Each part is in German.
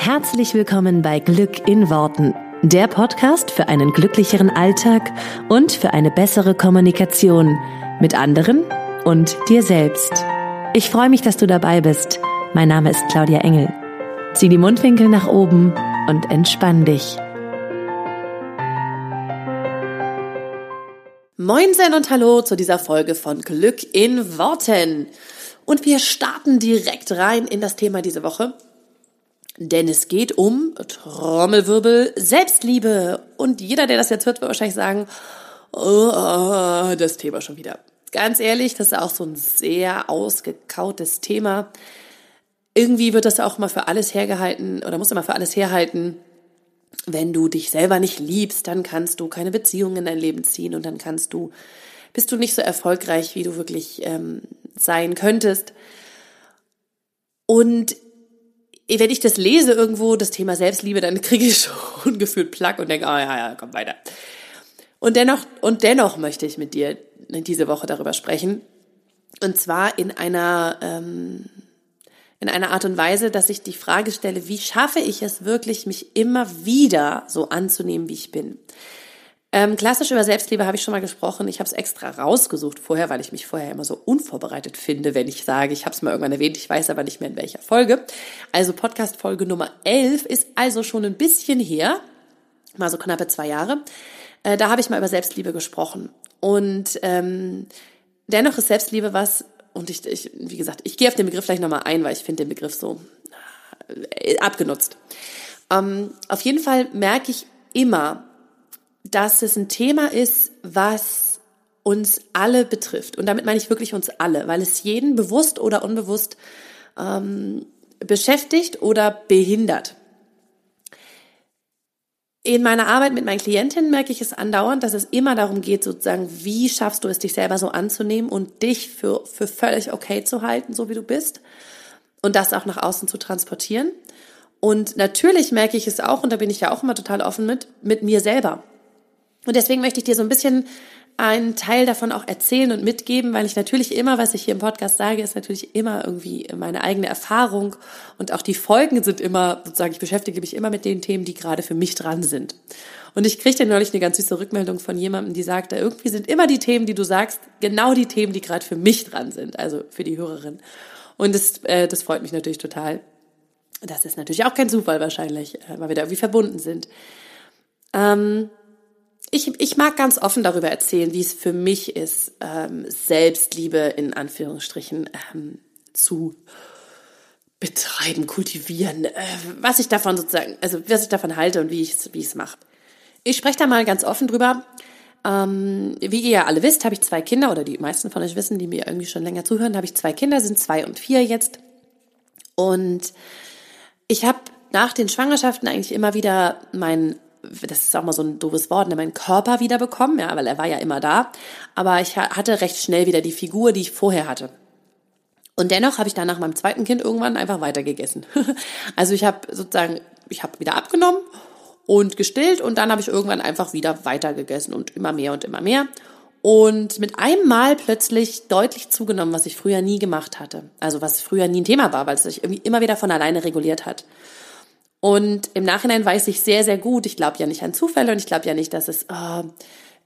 Herzlich willkommen bei Glück in Worten, der Podcast für einen glücklicheren Alltag und für eine bessere Kommunikation mit anderen und dir selbst. Ich freue mich, dass du dabei bist. Mein Name ist Claudia Engel. Zieh die Mundwinkel nach oben und entspann dich. Moinsen und Hallo zu dieser Folge von Glück in Worten. Und wir starten direkt rein in das Thema diese Woche. Denn es geht um Trommelwirbel, Selbstliebe. Und jeder, der das jetzt hört, wird wahrscheinlich sagen, oh, das Thema schon wieder. Ganz ehrlich, das ist auch so ein sehr ausgekautes Thema. Irgendwie wird das auch mal für alles hergehalten oder muss immer für alles herhalten. Wenn du dich selber nicht liebst, dann kannst du keine Beziehungen in dein Leben ziehen und dann kannst du, bist du nicht so erfolgreich, wie du wirklich ähm, sein könntest. Und wenn ich das lese irgendwo, das Thema Selbstliebe, dann kriege ich schon gefühlt Plack und denke, ah oh, ja, ja, komm weiter. Und dennoch, und dennoch möchte ich mit dir diese Woche darüber sprechen. Und zwar in einer, ähm, in einer Art und Weise, dass ich die Frage stelle, wie schaffe ich es wirklich, mich immer wieder so anzunehmen, wie ich bin? Ähm, klassisch über Selbstliebe habe ich schon mal gesprochen. Ich habe es extra rausgesucht vorher, weil ich mich vorher immer so unvorbereitet finde, wenn ich sage, ich habe es mal irgendwann erwähnt, ich weiß aber nicht mehr in welcher Folge. Also Podcast Folge Nummer 11 ist also schon ein bisschen her, mal so knappe zwei Jahre. Äh, da habe ich mal über Selbstliebe gesprochen. Und ähm, dennoch ist Selbstliebe was, und ich, ich wie gesagt, ich gehe auf den Begriff gleich nochmal ein, weil ich finde den Begriff so äh, abgenutzt. Ähm, auf jeden Fall merke ich immer, dass es ein Thema ist, was uns alle betrifft. Und damit meine ich wirklich uns alle, weil es jeden bewusst oder unbewusst ähm, beschäftigt oder behindert. In meiner Arbeit mit meinen Klientinnen merke ich es andauernd, dass es immer darum geht, sozusagen, wie schaffst du es, dich selber so anzunehmen und dich für, für völlig okay zu halten, so wie du bist und das auch nach außen zu transportieren. Und natürlich merke ich es auch, und da bin ich ja auch immer total offen mit, mit mir selber. Und deswegen möchte ich dir so ein bisschen einen Teil davon auch erzählen und mitgeben, weil ich natürlich immer, was ich hier im Podcast sage, ist natürlich immer irgendwie meine eigene Erfahrung und auch die Folgen sind immer, sozusagen, ich beschäftige mich immer mit den Themen, die gerade für mich dran sind. Und ich kriegte neulich eine ganz süße Rückmeldung von jemandem, die sagte, irgendwie sind immer die Themen, die du sagst, genau die Themen, die gerade für mich dran sind, also für die Hörerin. Und das, äh, das freut mich natürlich total. Das ist natürlich auch kein Zufall wahrscheinlich, äh, weil wir da irgendwie verbunden sind. Ähm, ich, ich mag ganz offen darüber erzählen, wie es für mich ist, ähm, Selbstliebe in Anführungsstrichen ähm, zu betreiben, kultivieren, äh, was ich davon sozusagen, also was ich davon halte und wie ich es wie mache. Ich spreche da mal ganz offen drüber. Ähm, wie ihr ja alle wisst, habe ich zwei Kinder, oder die meisten von euch wissen, die mir irgendwie schon länger zuhören, habe ich zwei Kinder, sind zwei und vier jetzt. Und ich habe nach den Schwangerschaften eigentlich immer wieder meinen das ist auch mal so ein doofes Wort, ne, meinen Körper wiederbekommen, ja, weil er war ja immer da. Aber ich hatte recht schnell wieder die Figur, die ich vorher hatte. Und dennoch habe ich dann nach meinem zweiten Kind irgendwann einfach weitergegessen. also ich habe sozusagen, ich habe wieder abgenommen und gestillt und dann habe ich irgendwann einfach wieder weitergegessen und immer mehr und immer mehr. Und mit einem Mal plötzlich deutlich zugenommen, was ich früher nie gemacht hatte. Also was früher nie ein Thema war, weil es sich irgendwie immer wieder von alleine reguliert hat. Und im Nachhinein weiß ich sehr, sehr gut, ich glaube ja nicht an Zufälle und ich glaube ja nicht, dass es äh,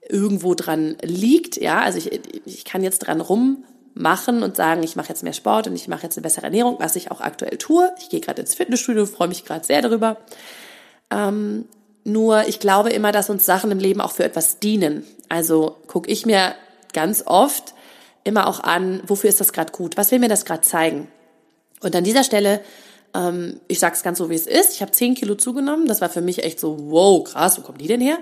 irgendwo dran liegt. Ja, also ich, ich kann jetzt dran rummachen und sagen, ich mache jetzt mehr Sport und ich mache jetzt eine bessere Ernährung, was ich auch aktuell tue. Ich gehe gerade ins Fitnessstudio, freue mich gerade sehr darüber. Ähm, nur ich glaube immer, dass uns Sachen im Leben auch für etwas dienen. Also gucke ich mir ganz oft immer auch an, wofür ist das gerade gut? Was will mir das gerade zeigen? Und an dieser Stelle ähm, ich sag's ganz so, wie es ist. Ich habe 10 Kilo zugenommen. Das war für mich echt so, wow, krass, wo kommen die denn her?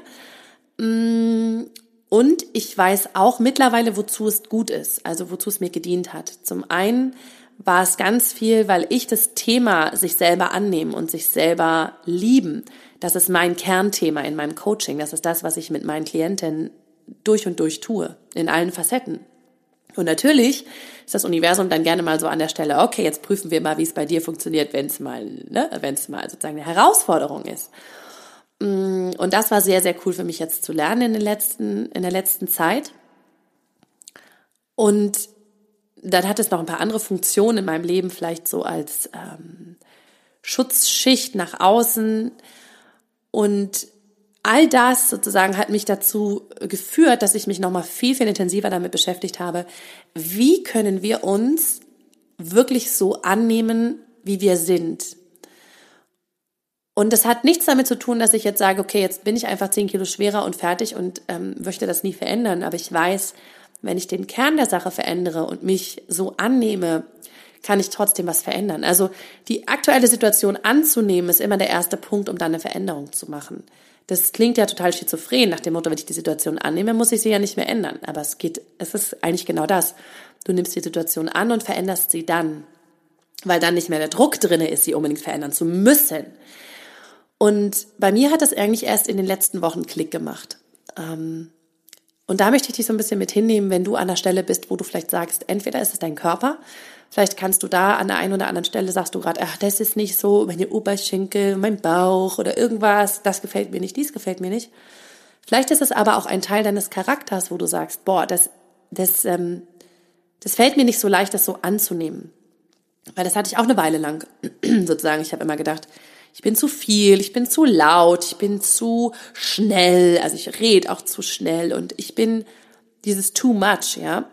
Mm, und ich weiß auch mittlerweile, wozu es gut ist, also wozu es mir gedient hat. Zum einen war es ganz viel, weil ich das Thema sich selber annehmen und sich selber lieben, das ist mein Kernthema in meinem Coaching. Das ist das, was ich mit meinen Klienten durch und durch tue, in allen Facetten. Und natürlich ist das Universum dann gerne mal so an der Stelle, okay, jetzt prüfen wir mal, wie es bei dir funktioniert, wenn es mal, ne, mal sozusagen eine Herausforderung ist. Mm, und das war sehr, sehr cool für mich jetzt zu lernen in, den letzten, in der letzten Zeit. Und dann hat es noch ein paar andere Funktionen in meinem Leben, vielleicht so als ähm, Schutzschicht nach außen und all das sozusagen hat mich dazu geführt, dass ich mich nochmal viel, viel intensiver damit beschäftigt habe, wie können wir uns wirklich so annehmen, wie wir sind. Und das hat nichts damit zu tun, dass ich jetzt sage, okay, jetzt bin ich einfach zehn Kilo schwerer und fertig und ähm, möchte das nie verändern. Aber ich weiß, wenn ich den Kern der Sache verändere und mich so annehme, kann ich trotzdem was verändern. Also die aktuelle Situation anzunehmen, ist immer der erste Punkt, um dann eine Veränderung zu machen. Das klingt ja total schizophren nach dem Motto, wenn ich die Situation annehme, muss ich sie ja nicht mehr ändern. Aber es geht, es ist eigentlich genau das. Du nimmst die Situation an und veränderst sie dann. Weil dann nicht mehr der Druck drinne ist, sie unbedingt verändern zu müssen. Und bei mir hat das eigentlich erst in den letzten Wochen Klick gemacht. Ähm, und da möchte ich dich so ein bisschen mit hinnehmen, wenn du an der Stelle bist, wo du vielleicht sagst, entweder ist es dein Körper, vielleicht kannst du da an der einen oder anderen Stelle sagst du gerade, ach, das ist nicht so, meine Oberschenkel, mein Bauch oder irgendwas, das gefällt mir nicht, dies gefällt mir nicht. Vielleicht ist es aber auch ein Teil deines Charakters, wo du sagst, boah, das, das, ähm, das fällt mir nicht so leicht, das so anzunehmen. Weil das hatte ich auch eine Weile lang, sozusagen. Ich habe immer gedacht, ich bin zu viel, ich bin zu laut, ich bin zu schnell, also ich rede auch zu schnell und ich bin dieses too much, ja.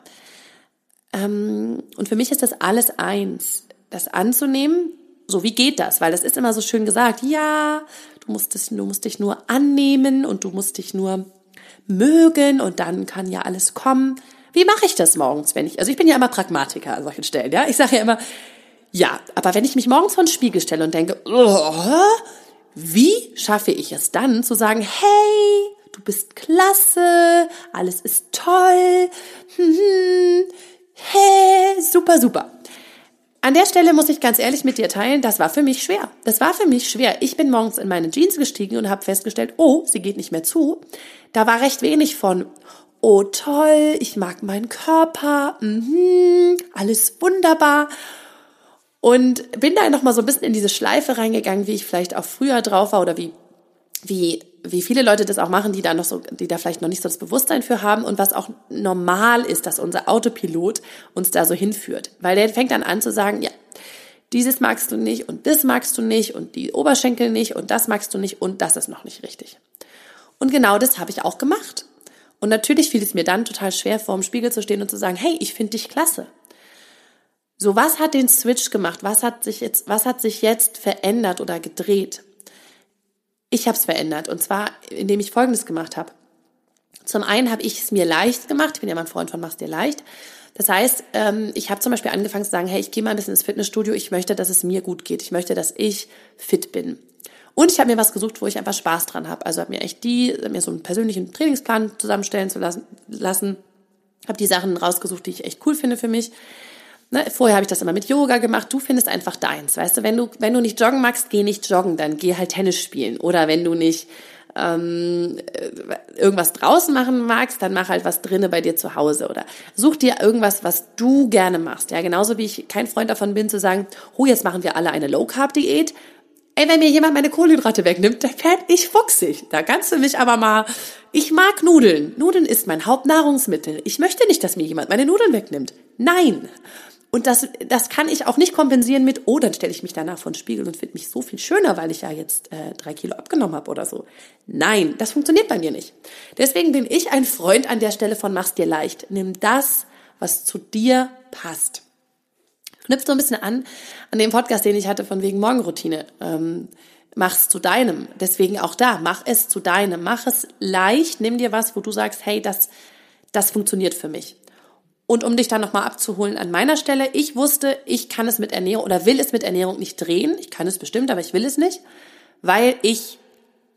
Ähm, und für mich ist das alles eins, das anzunehmen. So, wie geht das? Weil das ist immer so schön gesagt, ja, du musst, es, du musst dich nur annehmen und du musst dich nur mögen und dann kann ja alles kommen. Wie mache ich das morgens, wenn ich, also ich bin ja immer Pragmatiker an solchen Stellen, ja. Ich sage ja immer, ja, aber wenn ich mich morgens vor den Spiegel stelle und denke, oh, wie schaffe ich es dann zu sagen, hey, du bist klasse, alles ist toll, hm, hey, super, super. An der Stelle muss ich ganz ehrlich mit dir teilen, das war für mich schwer. Das war für mich schwer. Ich bin morgens in meine Jeans gestiegen und habe festgestellt, oh, sie geht nicht mehr zu. Da war recht wenig von, oh toll, ich mag meinen Körper, mhm, alles wunderbar. Und bin da noch mal so ein bisschen in diese Schleife reingegangen, wie ich vielleicht auch früher drauf war oder wie, wie, wie viele Leute das auch machen, die da noch so, die da vielleicht noch nicht so das Bewusstsein für haben und was auch normal ist, dass unser Autopilot uns da so hinführt. Weil der fängt dann an zu sagen, ja, dieses magst du nicht und das magst du nicht und die Oberschenkel nicht und das magst du nicht und das ist noch nicht richtig. Und genau das habe ich auch gemacht. Und natürlich fiel es mir dann total schwer, vor dem Spiegel zu stehen und zu sagen, hey, ich finde dich klasse. So, was hat den Switch gemacht? Was hat sich jetzt, was hat sich jetzt verändert oder gedreht? Ich habe es verändert und zwar, indem ich Folgendes gemacht habe. Zum einen habe ich es mir leicht gemacht. Ich bin ja mal ein Freund von mach's dir leicht. Das heißt, ähm, ich habe zum Beispiel angefangen zu sagen, hey, ich gehe mal ein bisschen ins Fitnessstudio. Ich möchte, dass es mir gut geht. Ich möchte, dass ich fit bin. Und ich habe mir was gesucht, wo ich einfach Spaß dran habe. Also habe mir echt die, mir so einen persönlichen Trainingsplan zusammenstellen zu lassen, lassen. Habe die Sachen rausgesucht, die ich echt cool finde für mich. Ne, vorher habe ich das immer mit Yoga gemacht. Du findest einfach deins, weißt du? Wenn du wenn du nicht joggen magst, geh nicht joggen, dann geh halt Tennis spielen. Oder wenn du nicht ähm, irgendwas draußen machen magst, dann mach halt was drinnen bei dir zu Hause oder such dir irgendwas, was du gerne machst. Ja, genauso wie ich kein Freund davon bin zu sagen, oh, jetzt machen wir alle eine Low Carb Diät. Ey, wenn mir jemand meine Kohlenhydrate wegnimmt, dann fährt ich fuchsig. Da kannst du mich aber mal, ich mag Nudeln. Nudeln ist mein Hauptnahrungsmittel. Ich möchte nicht, dass mir jemand meine Nudeln wegnimmt. Nein. Und das, das kann ich auch nicht kompensieren mit, oh, dann stelle ich mich danach vor den Spiegel und finde mich so viel schöner, weil ich ja jetzt äh, drei Kilo abgenommen habe oder so. Nein, das funktioniert bei mir nicht. Deswegen bin ich ein Freund an der Stelle von mach's dir leicht. Nimm das, was zu dir passt. Knüpft so ein bisschen an an den Podcast, den ich hatte von wegen Morgenroutine. Ähm, mach's zu deinem. Deswegen auch da, mach es zu deinem. Mach es leicht. Nimm dir was, wo du sagst, hey, das, das funktioniert für mich. Und um dich dann nochmal abzuholen an meiner Stelle, ich wusste, ich kann es mit Ernährung oder will es mit Ernährung nicht drehen. Ich kann es bestimmt, aber ich will es nicht, weil ich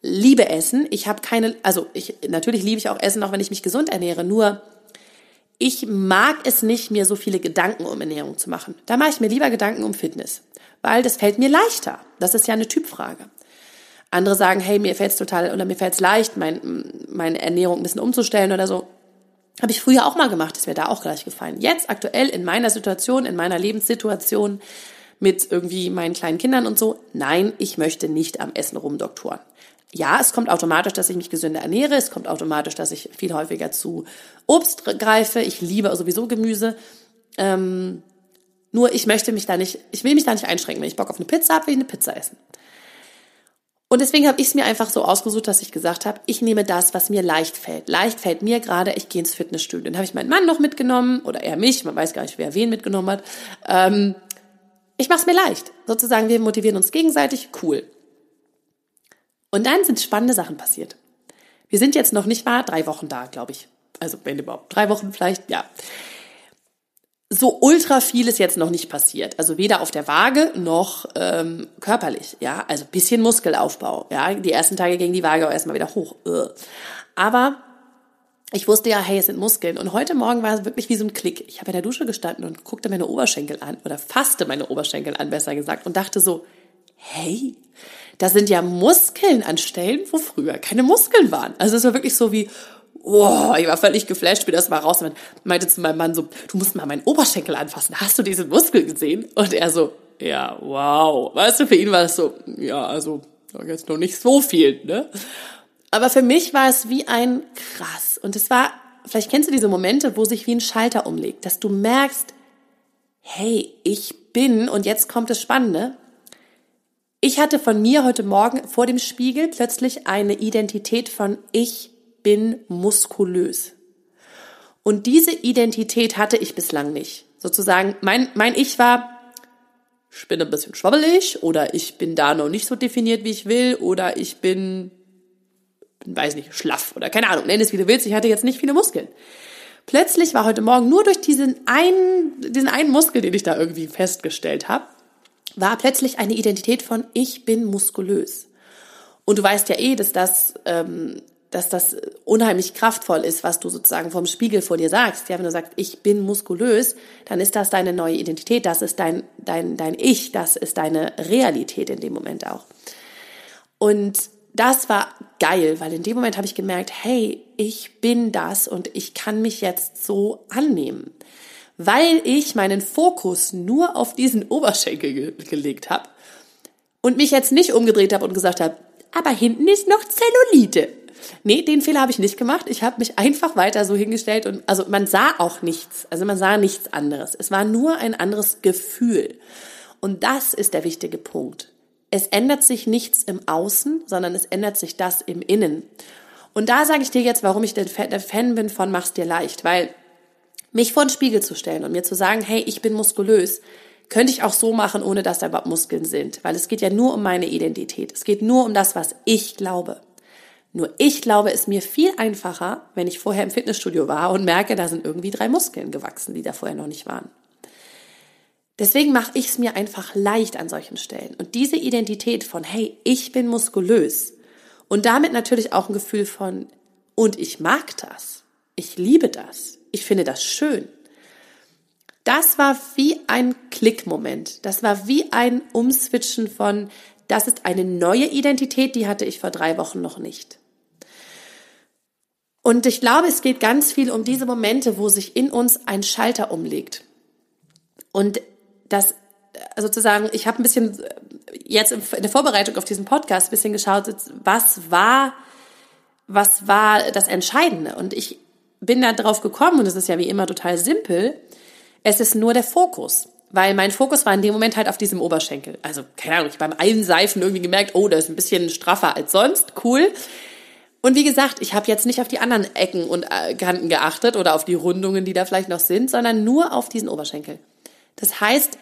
liebe Essen. Ich habe keine, also ich, natürlich liebe ich auch Essen, auch wenn ich mich gesund ernähre. Nur ich mag es nicht, mir so viele Gedanken um Ernährung zu machen. Da mache ich mir lieber Gedanken um Fitness, weil das fällt mir leichter. Das ist ja eine Typfrage. Andere sagen, hey, mir fällt es total oder mir fällt es leicht, mein, meine Ernährung ein bisschen umzustellen oder so. Habe ich früher auch mal gemacht, ist mir da auch gleich gefallen. Jetzt aktuell in meiner Situation, in meiner Lebenssituation mit irgendwie meinen kleinen Kindern und so, nein, ich möchte nicht am Essen rumdoktoren. Ja, es kommt automatisch, dass ich mich gesünder ernähre. Es kommt automatisch, dass ich viel häufiger zu Obst greife. Ich liebe sowieso Gemüse. Ähm, Nur ich möchte mich da nicht, ich will mich da nicht einschränken. Wenn ich Bock auf eine Pizza habe, will ich eine Pizza essen. Und deswegen habe ich es mir einfach so ausgesucht, dass ich gesagt habe, ich nehme das, was mir leicht fällt. Leicht fällt mir gerade, ich gehe ins Fitnessstudio. Dann habe ich meinen Mann noch mitgenommen oder er mich, man weiß gar nicht, wer wen mitgenommen hat. Ähm, ich mache es mir leicht. Sozusagen, wir motivieren uns gegenseitig, cool. Und dann sind spannende Sachen passiert. Wir sind jetzt noch nicht mal drei Wochen da, glaube ich. Also wenn überhaupt drei Wochen vielleicht, ja so ultra viel ist jetzt noch nicht passiert. Also weder auf der Waage noch ähm, körperlich. Ja, also bisschen Muskelaufbau. Ja, die ersten Tage ging die Waage auch erstmal wieder hoch. Aber ich wusste ja, hey, es sind Muskeln. Und heute Morgen war es wirklich wie so ein Klick. Ich habe in der Dusche gestanden und guckte meine Oberschenkel an oder fasste meine Oberschenkel an, besser gesagt, und dachte so, hey, da sind ja Muskeln an Stellen, wo früher keine Muskeln waren. Also es war wirklich so wie, Oh, ich war völlig geflasht, wie das mal raus. Und meinte zu meinem Mann so, du musst mal meinen Oberschenkel anfassen. Hast du diesen Muskel gesehen? Und er so, ja, wow. Weißt du, für ihn war das so, ja, also jetzt noch nicht so viel, ne? Aber für mich war es wie ein krass. Und es war, vielleicht kennst du diese Momente, wo sich wie ein Schalter umlegt, dass du merkst, hey, ich bin, und jetzt kommt das Spannende, ich hatte von mir heute Morgen vor dem Spiegel plötzlich eine Identität von ich bin muskulös. Und diese Identität hatte ich bislang nicht. Sozusagen, mein, mein Ich war, ich bin ein bisschen schwabbelig oder ich bin da noch nicht so definiert, wie ich will oder ich bin, weiß nicht, schlaff oder keine Ahnung, nenn es wie du willst, ich hatte jetzt nicht viele Muskeln. Plötzlich war heute Morgen nur durch diesen einen, diesen einen Muskel, den ich da irgendwie festgestellt habe, war plötzlich eine Identität von ich bin muskulös. Und du weißt ja eh, dass das ähm, dass das unheimlich kraftvoll ist, was du sozusagen vom Spiegel vor dir sagst. Ja, wenn du sagst, ich bin muskulös, dann ist das deine neue Identität, das ist dein, dein, dein Ich, das ist deine Realität in dem Moment auch. Und das war geil, weil in dem Moment habe ich gemerkt, hey, ich bin das und ich kann mich jetzt so annehmen. Weil ich meinen Fokus nur auf diesen Oberschenkel ge gelegt habe und mich jetzt nicht umgedreht habe und gesagt habe, aber hinten ist noch Zellulite. Nee, den Fehler habe ich nicht gemacht. Ich habe mich einfach weiter so hingestellt und also man sah auch nichts. Also man sah nichts anderes. Es war nur ein anderes Gefühl. Und das ist der wichtige Punkt. Es ändert sich nichts im Außen, sondern es ändert sich das im Innen. Und da sage ich dir jetzt, warum ich der Fan bin von Mach's dir leicht, weil mich vor den Spiegel zu stellen und mir zu sagen, hey, ich bin muskulös, könnte ich auch so machen, ohne dass da überhaupt Muskeln sind, weil es geht ja nur um meine Identität. Es geht nur um das, was ich glaube. Nur ich glaube, es mir viel einfacher, wenn ich vorher im Fitnessstudio war und merke, da sind irgendwie drei Muskeln gewachsen, die da vorher noch nicht waren. Deswegen mache ich es mir einfach leicht an solchen Stellen. Und diese Identität von, hey, ich bin muskulös und damit natürlich auch ein Gefühl von, und ich mag das, ich liebe das, ich finde das schön. Das war wie ein Klickmoment. Das war wie ein Umswitchen von, das ist eine neue Identität, die hatte ich vor drei Wochen noch nicht. Und ich glaube, es geht ganz viel um diese Momente, wo sich in uns ein Schalter umlegt. Und das also sozusagen, ich habe ein bisschen jetzt in der Vorbereitung auf diesen Podcast ein bisschen geschaut, was war, was war das Entscheidende? Und ich bin da drauf gekommen, und es ist ja wie immer total simpel, es ist nur der Fokus. Weil mein Fokus war in dem Moment halt auf diesem Oberschenkel. Also, keine Ahnung, ich beim Einseifen irgendwie gemerkt, oh, der ist ein bisschen straffer als sonst. Cool. Und wie gesagt, ich habe jetzt nicht auf die anderen Ecken und äh, Kanten geachtet oder auf die Rundungen, die da vielleicht noch sind, sondern nur auf diesen Oberschenkel. Das heißt,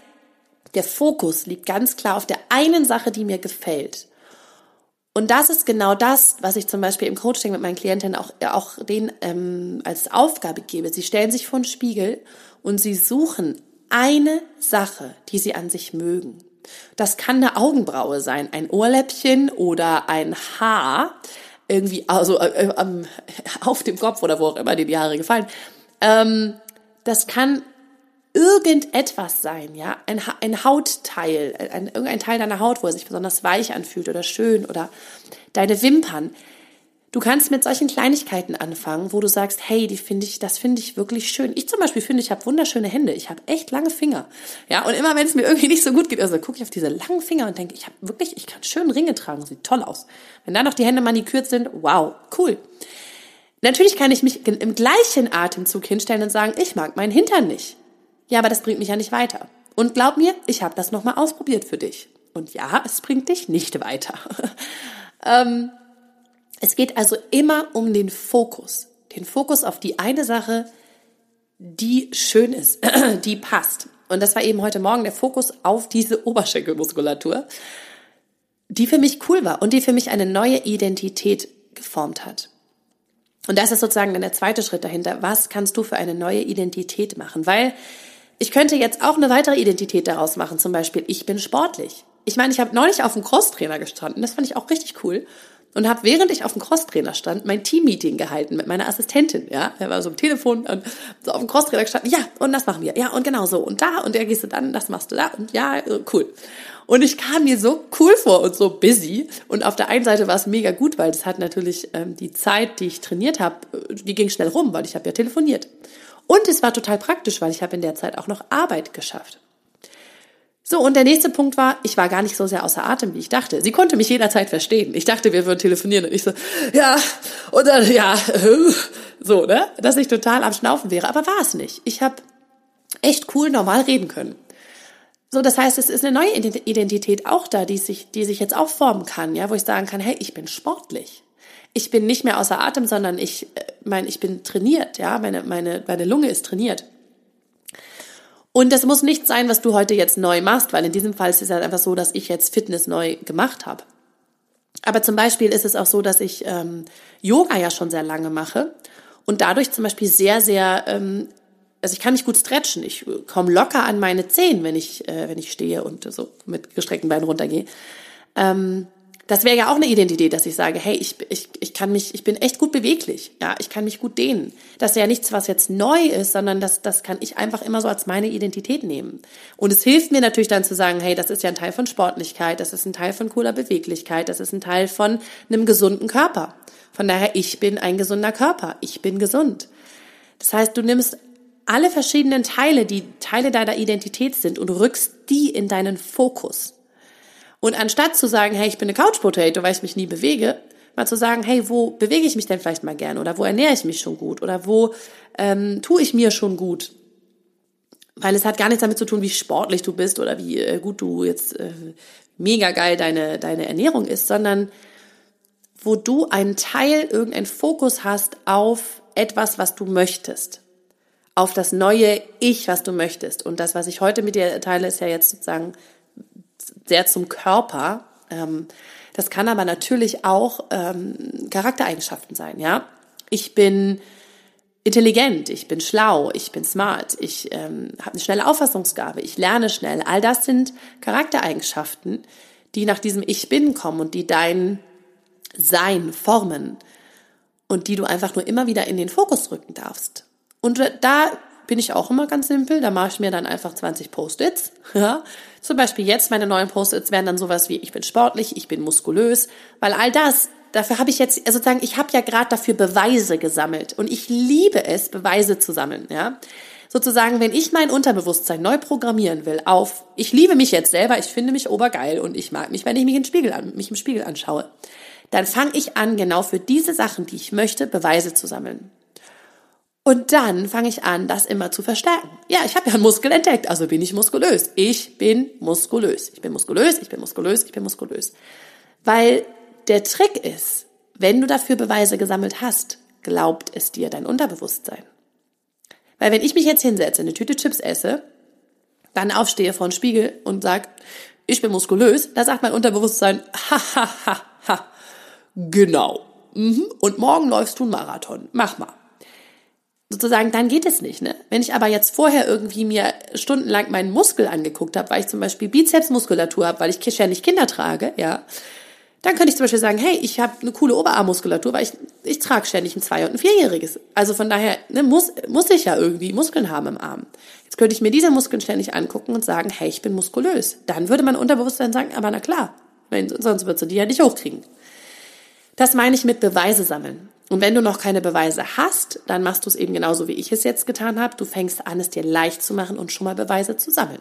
der Fokus liegt ganz klar auf der einen Sache, die mir gefällt. Und das ist genau das, was ich zum Beispiel im Coaching mit meinen Klientinnen auch, auch denen ähm, als Aufgabe gebe. Sie stellen sich vor den Spiegel und sie suchen eine Sache, die sie an sich mögen. Das kann eine Augenbraue sein, ein Ohrläppchen oder ein Haar irgendwie, also äh, äh, auf dem Kopf oder wo auch immer dir die Haare gefallen. Ähm, das kann irgendetwas sein, ja, ein, ein Hautteil, ein, irgendein Teil deiner Haut, wo er sich besonders weich anfühlt oder schön oder deine Wimpern. Du kannst mit solchen Kleinigkeiten anfangen, wo du sagst, hey, die finde ich, das finde ich wirklich schön. Ich zum Beispiel finde, ich habe wunderschöne Hände. Ich habe echt lange Finger. Ja, und immer wenn es mir irgendwie nicht so gut geht, also gucke ich auf diese langen Finger und denke, ich habe wirklich, ich kann schön Ringe tragen, sieht toll aus. Wenn dann noch die Hände manikürt sind, wow, cool. Natürlich kann ich mich im gleichen Atemzug hinstellen und sagen, ich mag meinen Hintern nicht. Ja, aber das bringt mich ja nicht weiter. Und glaub mir, ich habe das nochmal ausprobiert für dich. Und ja, es bringt dich nicht weiter. ähm, es geht also immer um den Fokus. Den Fokus auf die eine Sache, die schön ist, die passt. Und das war eben heute Morgen der Fokus auf diese Oberschenkelmuskulatur, die für mich cool war und die für mich eine neue Identität geformt hat. Und das ist sozusagen dann der zweite Schritt dahinter. Was kannst du für eine neue Identität machen? Weil ich könnte jetzt auch eine weitere Identität daraus machen. Zum Beispiel, ich bin sportlich. Ich meine, ich habe neulich auf dem Crosstrainer gestanden. Das fand ich auch richtig cool und habe, während ich auf dem Crosstrainer stand, mein Teammeeting gehalten mit meiner Assistentin. Ja, er war so am Telefon und so auf dem Crosstrainer gestanden. Ja, und das machen wir. Ja, und genau so. Und da und der gehst du dann, das machst du da. Und ja, cool. Und ich kam mir so cool vor und so busy. Und auf der einen Seite war es mega gut, weil das hat natürlich ähm, die Zeit, die ich trainiert habe, die ging schnell rum, weil ich habe ja telefoniert. Und es war total praktisch, weil ich habe in der Zeit auch noch Arbeit geschafft. So, und der nächste Punkt war, ich war gar nicht so sehr außer Atem, wie ich dachte. Sie konnte mich jederzeit verstehen. Ich dachte, wir würden telefonieren und ich so, ja, dann, ja, so, ne? Dass ich total am Schnaufen wäre. Aber war es nicht. Ich habe echt cool normal reden können. So, das heißt, es ist eine neue Identität auch da, die sich, die sich jetzt auch formen kann, ja, wo ich sagen kann, hey, ich bin sportlich. Ich bin nicht mehr außer Atem, sondern ich, äh, mein, ich bin trainiert, ja, meine, meine, meine Lunge ist trainiert. Und das muss nicht sein, was du heute jetzt neu machst, weil in diesem Fall ist es halt einfach so, dass ich jetzt Fitness neu gemacht habe. Aber zum Beispiel ist es auch so, dass ich ähm, Yoga ja schon sehr lange mache und dadurch zum Beispiel sehr, sehr, ähm, also ich kann mich gut stretchen. Ich komme locker an meine Zehen, wenn ich, äh, wenn ich stehe und so mit gestreckten Beinen runtergehe. Ähm, das wäre ja auch eine Identität, dass ich sage, hey, ich, ich, ich kann mich, ich bin echt gut beweglich, ja, ich kann mich gut dehnen. Das ist ja nichts, was jetzt neu ist, sondern das, das kann ich einfach immer so als meine Identität nehmen. Und es hilft mir natürlich dann zu sagen, hey, das ist ja ein Teil von Sportlichkeit, das ist ein Teil von cooler Beweglichkeit, das ist ein Teil von einem gesunden Körper. Von daher, ich bin ein gesunder Körper, ich bin gesund. Das heißt, du nimmst alle verschiedenen Teile, die Teile deiner Identität sind und rückst die in deinen Fokus. Und anstatt zu sagen, hey, ich bin eine Couch Potato, weil ich mich nie bewege, mal zu sagen, hey, wo bewege ich mich denn vielleicht mal gern oder wo ernähre ich mich schon gut oder wo ähm, tue ich mir schon gut? Weil es hat gar nichts damit zu tun, wie sportlich du bist oder wie äh, gut du jetzt äh, mega geil deine, deine Ernährung ist, sondern wo du einen Teil, irgendeinen Fokus hast auf etwas, was du möchtest. Auf das neue Ich, was du möchtest. Und das, was ich heute mit dir teile, ist ja jetzt sozusagen sehr zum Körper. Ähm, das kann aber natürlich auch ähm, Charaktereigenschaften sein, ja. Ich bin intelligent, ich bin schlau, ich bin smart, ich ähm, habe eine schnelle Auffassungsgabe, ich lerne schnell. All das sind Charaktereigenschaften, die nach diesem Ich bin kommen und die dein Sein formen und die du einfach nur immer wieder in den Fokus rücken darfst. Und da bin ich auch immer ganz simpel. Da mache ich mir dann einfach 20 Post-its. Ja. Zum Beispiel jetzt meine neuen Post-its wären dann sowas wie, ich bin sportlich, ich bin muskulös, weil all das, dafür habe ich jetzt, also sozusagen, ich habe ja gerade dafür Beweise gesammelt und ich liebe es, Beweise zu sammeln. Ja. Sozusagen, wenn ich mein Unterbewusstsein neu programmieren will auf, ich liebe mich jetzt selber, ich finde mich obergeil und ich mag mich, wenn ich mich, im Spiegel, an, mich im Spiegel anschaue, dann fange ich an, genau für diese Sachen, die ich möchte, Beweise zu sammeln. Und dann fange ich an, das immer zu verstärken. Ja, ich habe ja einen Muskel entdeckt, also bin ich muskulös. Ich bin muskulös. Ich bin muskulös, ich bin muskulös, ich bin muskulös. Weil der Trick ist, wenn du dafür Beweise gesammelt hast, glaubt es dir dein Unterbewusstsein. Weil wenn ich mich jetzt hinsetze, eine Tüte Chips esse, dann aufstehe vor den Spiegel und sag, ich bin muskulös, da sagt mein Unterbewusstsein, ha, ha, ha, ha, genau. Mhm. Und morgen läufst du einen Marathon. Mach mal sozusagen, dann geht es nicht. Ne? Wenn ich aber jetzt vorher irgendwie mir stundenlang meinen Muskel angeguckt habe, weil ich zum Beispiel Bizepsmuskulatur habe, weil ich ständig Kinder trage, ja, dann könnte ich zum Beispiel sagen, hey, ich habe eine coole Oberarmmuskulatur, weil ich, ich trage ständig ein Zwei- und ein Vierjähriges. Also von daher ne, muss, muss ich ja irgendwie Muskeln haben im Arm. Jetzt könnte ich mir diese Muskeln ständig angucken und sagen, hey, ich bin muskulös. Dann würde mein Unterbewusstsein sagen, aber na klar, sonst würdest du die ja nicht hochkriegen. Das meine ich mit Beweise sammeln. Und wenn du noch keine Beweise hast, dann machst du es eben genauso, wie ich es jetzt getan habe. Du fängst an, es dir leicht zu machen und schon mal Beweise zu sammeln.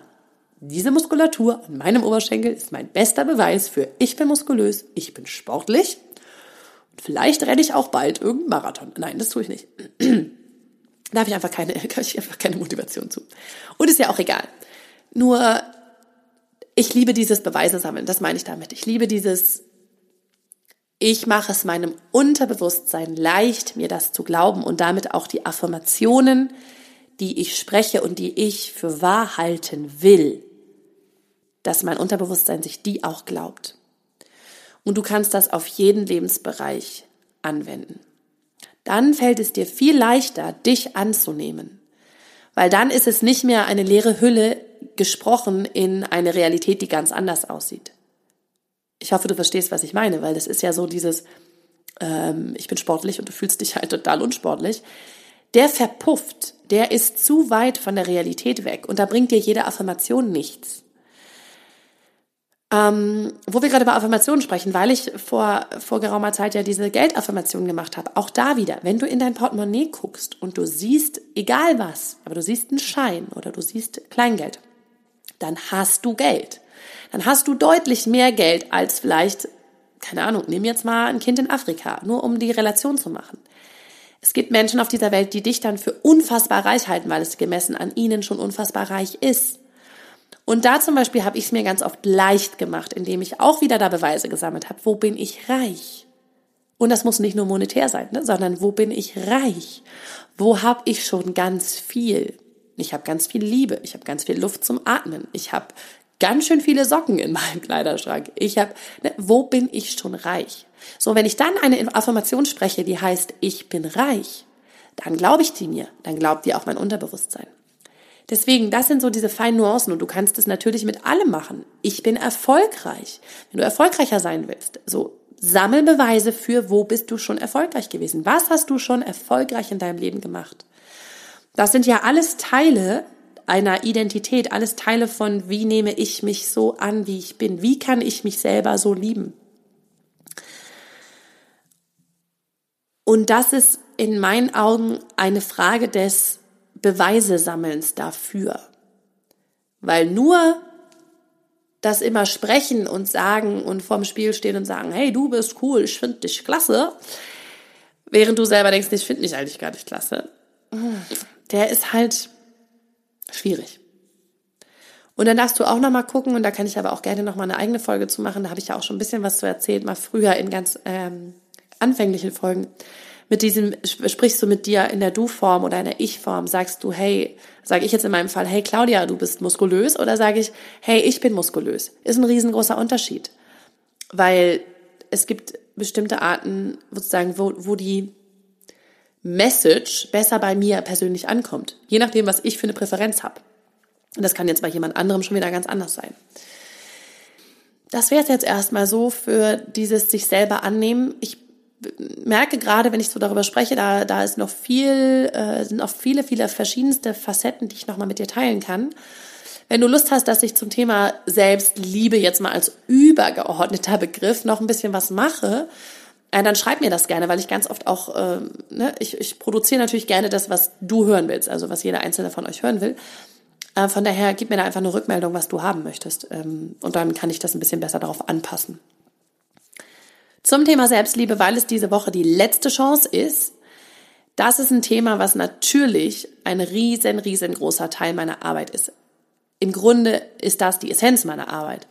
Diese Muskulatur an meinem Oberschenkel ist mein bester Beweis für ich bin muskulös, ich bin sportlich und vielleicht renne ich auch bald irgendeinen Marathon. Nein, das tue ich nicht. da habe ich einfach keine, habe ich einfach keine Motivation zu. Und ist ja auch egal. Nur, ich liebe dieses Beweise sammeln, das meine ich damit. Ich liebe dieses, ich mache es meinem Unterbewusstsein leicht, mir das zu glauben und damit auch die Affirmationen, die ich spreche und die ich für wahr halten will, dass mein Unterbewusstsein sich die auch glaubt. Und du kannst das auf jeden Lebensbereich anwenden. Dann fällt es dir viel leichter, dich anzunehmen. Weil dann ist es nicht mehr eine leere Hülle gesprochen in eine Realität, die ganz anders aussieht. Ich hoffe, du verstehst, was ich meine, weil das ist ja so dieses, ähm, ich bin sportlich und du fühlst dich halt total unsportlich. Der verpufft, der ist zu weit von der Realität weg und da bringt dir jede Affirmation nichts. Ähm, wo wir gerade über Affirmationen sprechen, weil ich vor, vor geraumer Zeit ja diese Geldaffirmationen gemacht habe. Auch da wieder, wenn du in dein Portemonnaie guckst und du siehst, egal was, aber du siehst einen Schein oder du siehst Kleingeld, dann hast du Geld. Dann hast du deutlich mehr Geld als vielleicht, keine Ahnung, nimm jetzt mal ein Kind in Afrika, nur um die Relation zu machen. Es gibt Menschen auf dieser Welt, die dich dann für unfassbar reich halten, weil es gemessen an ihnen schon unfassbar reich ist. Und da zum Beispiel habe ich es mir ganz oft leicht gemacht, indem ich auch wieder da Beweise gesammelt habe. Wo bin ich reich? Und das muss nicht nur monetär sein, ne? sondern wo bin ich reich? Wo habe ich schon ganz viel? Ich habe ganz viel Liebe, ich habe ganz viel Luft zum Atmen, ich habe ganz schön viele Socken in meinem Kleiderschrank. Ich habe, ne, wo bin ich schon reich? So, wenn ich dann eine Affirmation spreche, die heißt, ich bin reich, dann glaube ich die mir, dann glaubt die auch mein Unterbewusstsein. Deswegen, das sind so diese feinen Nuancen und du kannst es natürlich mit allem machen. Ich bin erfolgreich. Wenn du erfolgreicher sein willst, so sammel Beweise für, wo bist du schon erfolgreich gewesen? Was hast du schon erfolgreich in deinem Leben gemacht? Das sind ja alles Teile einer Identität, alles Teile von, wie nehme ich mich so an, wie ich bin? Wie kann ich mich selber so lieben? Und das ist in meinen Augen eine Frage des Beweise sammelns dafür. Weil nur das immer sprechen und sagen und vorm Spiel stehen und sagen, hey, du bist cool, ich finde dich klasse, während du selber denkst, ich finde mich eigentlich gar nicht klasse, der ist halt schwierig. Und dann darfst du auch noch mal gucken, und da kann ich aber auch gerne noch mal eine eigene Folge zu machen, da habe ich ja auch schon ein bisschen was zu erzählt, mal früher in ganz ähm, anfänglichen Folgen, mit diesem, sprichst du mit dir in der Du-Form oder in der Ich-Form, sagst du, hey, sage ich jetzt in meinem Fall, hey Claudia, du bist muskulös oder sage ich, hey, ich bin muskulös? Ist ein riesengroßer Unterschied. Weil es gibt bestimmte Arten, sozusagen, wo, wo die Message besser bei mir persönlich ankommt. Je nachdem, was ich für eine Präferenz habe. Und das kann jetzt bei jemand anderem schon wieder ganz anders sein. Das wäre es jetzt erstmal so für dieses sich selber annehmen. Ich merke gerade, wenn ich so darüber spreche, da, da ist noch viel, äh, sind noch viele, viele verschiedenste Facetten, die ich nochmal mit dir teilen kann. Wenn du Lust hast, dass ich zum Thema Selbstliebe jetzt mal als übergeordneter Begriff noch ein bisschen was mache, äh, dann schreib mir das gerne, weil ich ganz oft auch, äh, ne, ich, ich produziere natürlich gerne das, was du hören willst, also was jeder einzelne von euch hören will. Äh, von daher gib mir da einfach eine Rückmeldung, was du haben möchtest. Ähm, und dann kann ich das ein bisschen besser darauf anpassen. Zum Thema Selbstliebe, weil es diese Woche die letzte Chance ist. Das ist ein Thema, was natürlich ein riesen, riesengroßer Teil meiner Arbeit ist. Im Grunde ist das die Essenz meiner Arbeit.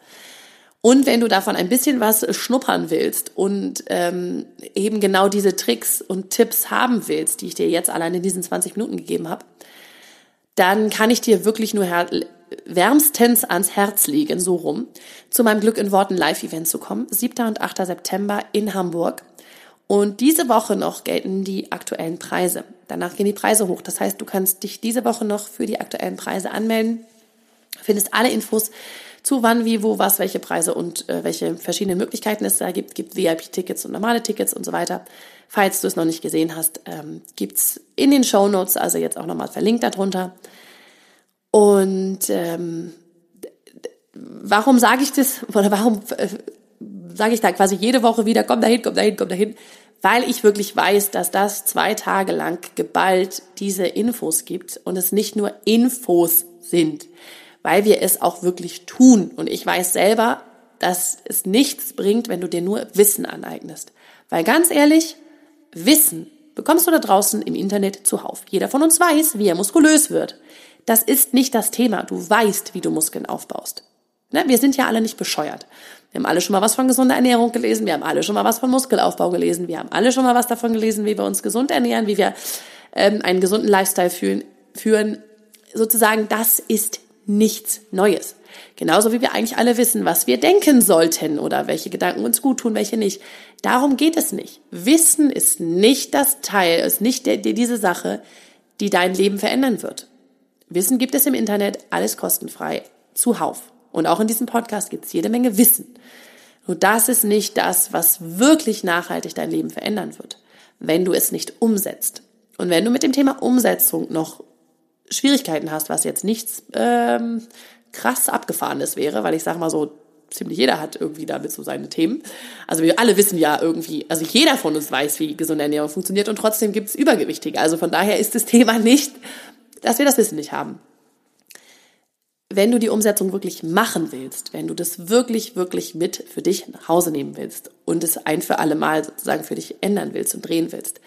Und wenn du davon ein bisschen was schnuppern willst und ähm, eben genau diese Tricks und Tipps haben willst, die ich dir jetzt allein in diesen 20 Minuten gegeben habe, dann kann ich dir wirklich nur wärmstens ans Herz legen, so rum, zu meinem Glück in Worten Live-Event zu kommen. 7. und 8. September in Hamburg. Und diese Woche noch gelten die aktuellen Preise. Danach gehen die Preise hoch. Das heißt, du kannst dich diese Woche noch für die aktuellen Preise anmelden. Findest alle Infos zu wann, wie, wo, was, welche Preise und äh, welche verschiedenen Möglichkeiten es da gibt. Gibt VIP-Tickets und normale Tickets und so weiter. Falls du es noch nicht gesehen hast, ähm, gibt's in den Show Notes, also jetzt auch nochmal verlinkt darunter. Und ähm, warum sage ich das oder warum äh, sage ich da quasi jede Woche wieder, komm dahin, komm dahin, komm dahin? Weil ich wirklich weiß, dass das zwei Tage lang geballt diese Infos gibt und es nicht nur Infos sind, weil wir es auch wirklich tun. Und ich weiß selber, dass es nichts bringt, wenn du dir nur Wissen aneignest. Weil ganz ehrlich, Wissen bekommst du da draußen im Internet zuhauf. Jeder von uns weiß, wie er muskulös wird. Das ist nicht das Thema. Du weißt, wie du Muskeln aufbaust. Ne? Wir sind ja alle nicht bescheuert. Wir haben alle schon mal was von gesunder Ernährung gelesen. Wir haben alle schon mal was von Muskelaufbau gelesen. Wir haben alle schon mal was davon gelesen, wie wir uns gesund ernähren, wie wir ähm, einen gesunden Lifestyle führen, führen. Sozusagen, das ist nichts Neues. Genauso wie wir eigentlich alle wissen, was wir denken sollten oder welche Gedanken uns gut tun, welche nicht. Darum geht es nicht. Wissen ist nicht das Teil, ist nicht der, diese Sache, die dein Leben verändern wird. Wissen gibt es im Internet, alles kostenfrei, zuhauf. Und auch in diesem Podcast gibt es jede Menge Wissen. Nur das ist nicht das, was wirklich nachhaltig dein Leben verändern wird, wenn du es nicht umsetzt. Und wenn du mit dem Thema Umsetzung noch Schwierigkeiten hast, was jetzt nichts ähm, krass abgefahrenes wäre, weil ich sage mal so, ziemlich jeder hat irgendwie damit so seine Themen. Also wir alle wissen ja irgendwie, also jeder von uns weiß, wie gesunde Ernährung funktioniert und trotzdem gibt es Übergewichtige. Also von daher ist das Thema nicht, dass wir das Wissen nicht haben. Wenn du die Umsetzung wirklich machen willst, wenn du das wirklich, wirklich mit für dich nach Hause nehmen willst und es ein für alle Mal sozusagen für dich ändern willst und drehen willst,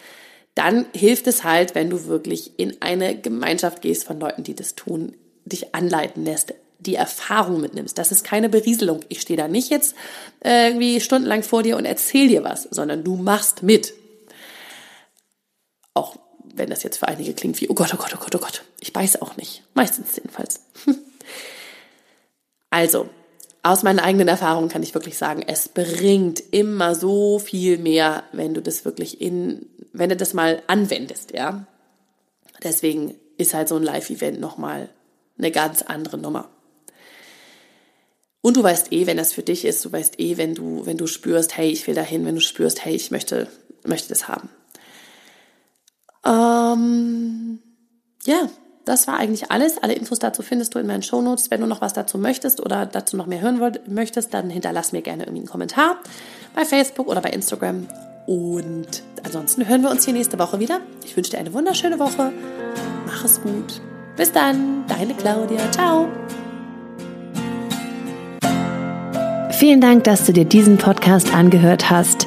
dann hilft es halt, wenn du wirklich in eine Gemeinschaft gehst von Leuten, die das tun, dich anleiten lässt, die Erfahrung mitnimmst. Das ist keine Berieselung. Ich stehe da nicht jetzt äh, irgendwie stundenlang vor dir und erzähl dir was, sondern du machst mit. Auch wenn das jetzt für einige klingt wie, oh Gott, oh Gott, oh Gott, oh Gott. Ich weiß auch nicht. Meistens jedenfalls. also, aus meinen eigenen Erfahrungen kann ich wirklich sagen, es bringt immer so viel mehr, wenn du das wirklich in, wenn du das mal anwendest, ja. Deswegen ist halt so ein Live-Event nochmal eine ganz andere Nummer. Und du weißt eh, wenn das für dich ist, du weißt eh, wenn du, wenn du spürst, hey, ich will dahin, wenn du spürst, hey, ich möchte, möchte das haben. Ähm, ja, das war eigentlich alles. Alle Infos dazu findest du in meinen Shownotes. Wenn du noch was dazu möchtest oder dazu noch mehr hören wollt, möchtest, dann hinterlass mir gerne irgendwie einen Kommentar bei Facebook oder bei Instagram. Und ansonsten hören wir uns hier nächste Woche wieder. Ich wünsche dir eine wunderschöne Woche. Mach es gut. Bis dann, deine Claudia. Ciao. Vielen Dank, dass du dir diesen Podcast angehört hast.